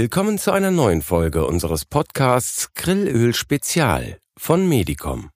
Willkommen zu einer neuen Folge unseres Podcasts Grillöl Spezial von Medicom.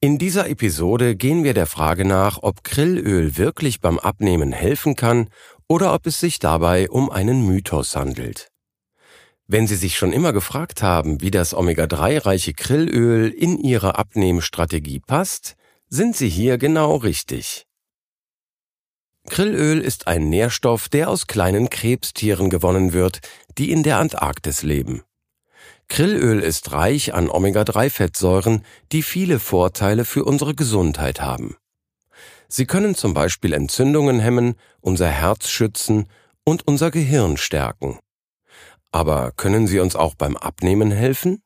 In dieser Episode gehen wir der Frage nach, ob Grillöl wirklich beim Abnehmen helfen kann oder ob es sich dabei um einen Mythos handelt. Wenn Sie sich schon immer gefragt haben, wie das Omega-3-reiche Grillöl in Ihre Abnehmstrategie passt, sind Sie hier genau richtig. Grillöl ist ein Nährstoff, der aus kleinen Krebstieren gewonnen wird, die in der Antarktis leben. Grillöl ist reich an Omega-3-Fettsäuren, die viele Vorteile für unsere Gesundheit haben. Sie können zum Beispiel Entzündungen hemmen, unser Herz schützen und unser Gehirn stärken. Aber können sie uns auch beim Abnehmen helfen?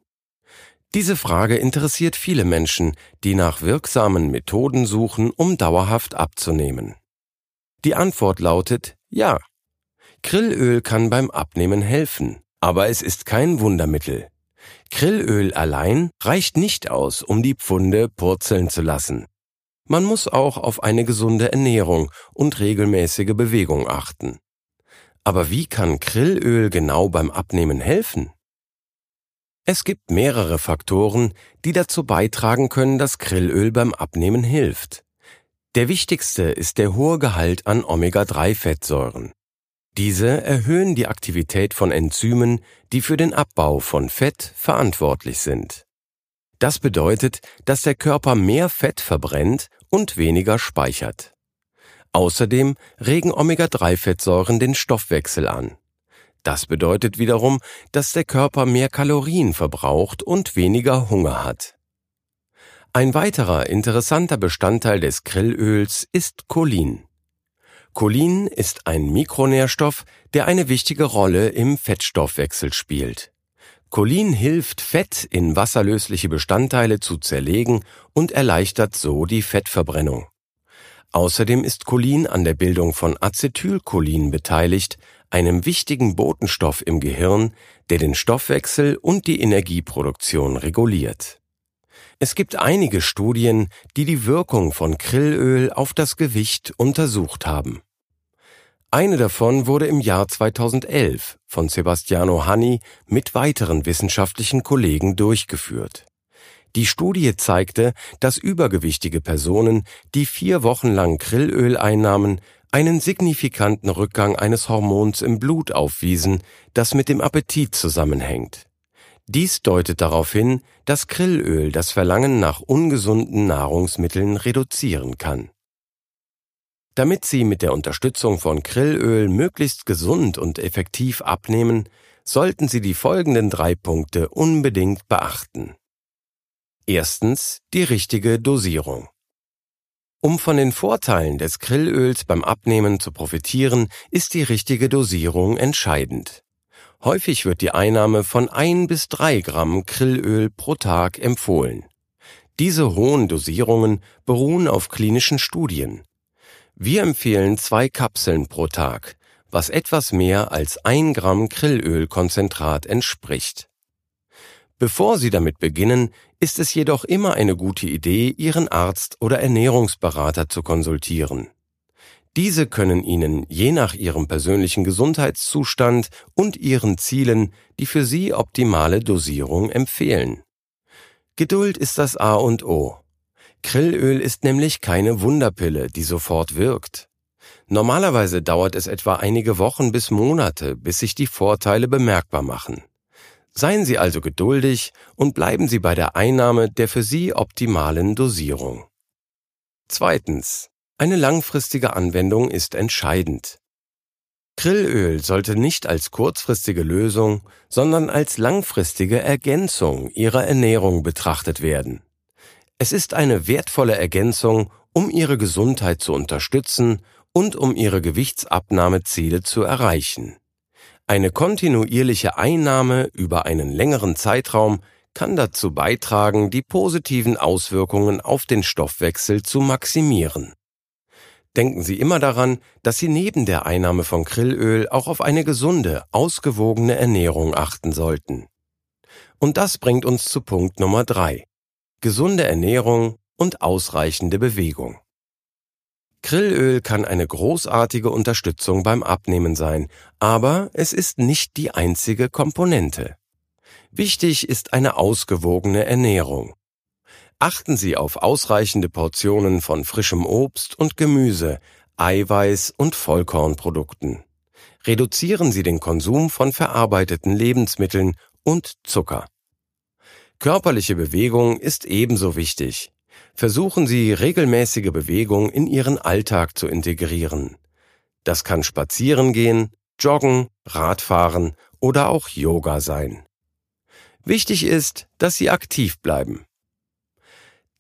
Diese Frage interessiert viele Menschen, die nach wirksamen Methoden suchen, um dauerhaft abzunehmen. Die Antwort lautet ja. Grillöl kann beim Abnehmen helfen, aber es ist kein Wundermittel. Grillöl allein reicht nicht aus, um die Pfunde purzeln zu lassen. Man muss auch auf eine gesunde Ernährung und regelmäßige Bewegung achten. Aber wie kann Grillöl genau beim Abnehmen helfen? Es gibt mehrere Faktoren, die dazu beitragen können, dass Grillöl beim Abnehmen hilft. Der wichtigste ist der hohe Gehalt an Omega-3-Fettsäuren. Diese erhöhen die Aktivität von Enzymen, die für den Abbau von Fett verantwortlich sind. Das bedeutet, dass der Körper mehr Fett verbrennt und weniger speichert. Außerdem regen Omega-3-Fettsäuren den Stoffwechsel an. Das bedeutet wiederum, dass der Körper mehr Kalorien verbraucht und weniger Hunger hat. Ein weiterer interessanter Bestandteil des Grillöls ist Cholin. Cholin ist ein Mikronährstoff, der eine wichtige Rolle im Fettstoffwechsel spielt. Cholin hilft, Fett in wasserlösliche Bestandteile zu zerlegen und erleichtert so die Fettverbrennung. Außerdem ist Cholin an der Bildung von Acetylcholin beteiligt, einem wichtigen Botenstoff im Gehirn, der den Stoffwechsel und die Energieproduktion reguliert. Es gibt einige Studien, die die Wirkung von Grillöl auf das Gewicht untersucht haben. Eine davon wurde im Jahr 2011 von Sebastiano Hanni mit weiteren wissenschaftlichen Kollegen durchgeführt. Die Studie zeigte, dass übergewichtige Personen, die vier Wochen lang Grillöl einnahmen, einen signifikanten Rückgang eines Hormons im Blut aufwiesen, das mit dem Appetit zusammenhängt. Dies deutet darauf hin, dass Grillöl das Verlangen nach ungesunden Nahrungsmitteln reduzieren kann. Damit Sie mit der Unterstützung von Grillöl möglichst gesund und effektiv abnehmen, sollten Sie die folgenden drei Punkte unbedingt beachten. Erstens die richtige Dosierung. Um von den Vorteilen des Grillöls beim Abnehmen zu profitieren, ist die richtige Dosierung entscheidend. Häufig wird die Einnahme von ein bis drei Gramm Grillöl pro Tag empfohlen. Diese hohen Dosierungen beruhen auf klinischen Studien. Wir empfehlen zwei Kapseln pro Tag, was etwas mehr als ein Gramm Grillölkonzentrat entspricht. Bevor Sie damit beginnen, ist es jedoch immer eine gute Idee, Ihren Arzt oder Ernährungsberater zu konsultieren. Diese können Ihnen je nach Ihrem persönlichen Gesundheitszustand und Ihren Zielen die für Sie optimale Dosierung empfehlen. Geduld ist das A und O. Grillöl ist nämlich keine Wunderpille, die sofort wirkt. Normalerweise dauert es etwa einige Wochen bis Monate, bis sich die Vorteile bemerkbar machen. Seien Sie also geduldig und bleiben Sie bei der Einnahme der für Sie optimalen Dosierung. Zweitens. Eine langfristige Anwendung ist entscheidend. Grillöl sollte nicht als kurzfristige Lösung, sondern als langfristige Ergänzung Ihrer Ernährung betrachtet werden. Es ist eine wertvolle Ergänzung, um Ihre Gesundheit zu unterstützen und um Ihre Gewichtsabnahmeziele zu erreichen. Eine kontinuierliche Einnahme über einen längeren Zeitraum kann dazu beitragen, die positiven Auswirkungen auf den Stoffwechsel zu maximieren. Denken Sie immer daran, dass Sie neben der Einnahme von Krillöl auch auf eine gesunde, ausgewogene Ernährung achten sollten. Und das bringt uns zu Punkt Nummer drei: Gesunde Ernährung und ausreichende Bewegung. Krillöl kann eine großartige Unterstützung beim Abnehmen sein, aber es ist nicht die einzige Komponente. Wichtig ist eine ausgewogene Ernährung. Achten Sie auf ausreichende Portionen von frischem Obst und Gemüse, Eiweiß und Vollkornprodukten. Reduzieren Sie den Konsum von verarbeiteten Lebensmitteln und Zucker. Körperliche Bewegung ist ebenso wichtig. Versuchen Sie regelmäßige Bewegung in Ihren Alltag zu integrieren. Das kann Spazierengehen, Joggen, Radfahren oder auch Yoga sein. Wichtig ist, dass Sie aktiv bleiben.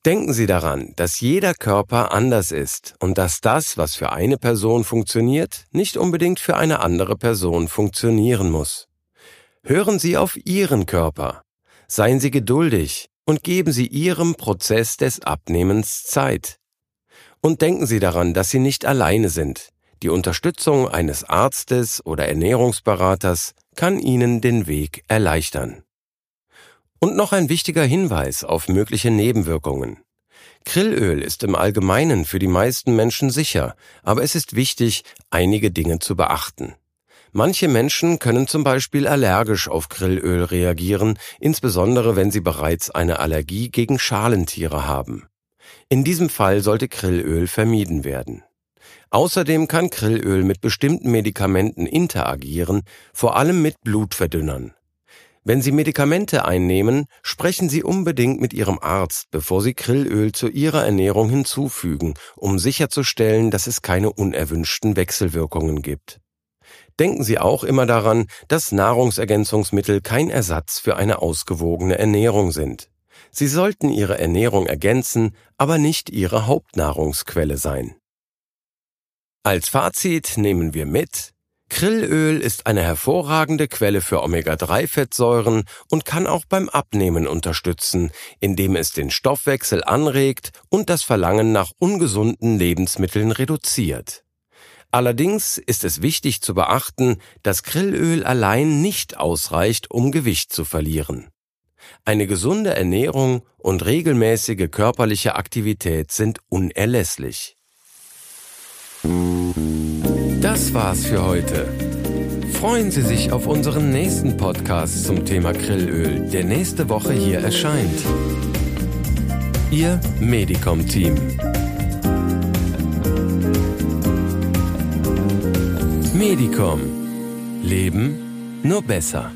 Denken Sie daran, dass jeder Körper anders ist und dass das, was für eine Person funktioniert, nicht unbedingt für eine andere Person funktionieren muss. Hören Sie auf Ihren Körper. Seien Sie geduldig und geben Sie Ihrem Prozess des Abnehmens Zeit. Und denken Sie daran, dass Sie nicht alleine sind. Die Unterstützung eines Arztes oder Ernährungsberaters kann Ihnen den Weg erleichtern. Und noch ein wichtiger Hinweis auf mögliche Nebenwirkungen. Krillöl ist im Allgemeinen für die meisten Menschen sicher, aber es ist wichtig, einige Dinge zu beachten. Manche Menschen können zum Beispiel allergisch auf Krillöl reagieren, insbesondere wenn sie bereits eine Allergie gegen Schalentiere haben. In diesem Fall sollte Krillöl vermieden werden. Außerdem kann Krillöl mit bestimmten Medikamenten interagieren, vor allem mit Blutverdünnern. Wenn Sie Medikamente einnehmen, sprechen Sie unbedingt mit Ihrem Arzt, bevor Sie Krillöl zu Ihrer Ernährung hinzufügen, um sicherzustellen, dass es keine unerwünschten Wechselwirkungen gibt. Denken Sie auch immer daran, dass Nahrungsergänzungsmittel kein Ersatz für eine ausgewogene Ernährung sind. Sie sollten Ihre Ernährung ergänzen, aber nicht Ihre Hauptnahrungsquelle sein. Als Fazit nehmen wir mit, Krillöl ist eine hervorragende Quelle für Omega-3-Fettsäuren und kann auch beim Abnehmen unterstützen, indem es den Stoffwechsel anregt und das Verlangen nach ungesunden Lebensmitteln reduziert. Allerdings ist es wichtig zu beachten, dass Krillöl allein nicht ausreicht, um Gewicht zu verlieren. Eine gesunde Ernährung und regelmäßige körperliche Aktivität sind unerlässlich. Das war's für heute. Freuen Sie sich auf unseren nächsten Podcast zum Thema Grillöl, der nächste Woche hier erscheint. Ihr Medicom-Team. Medicom. Leben nur besser.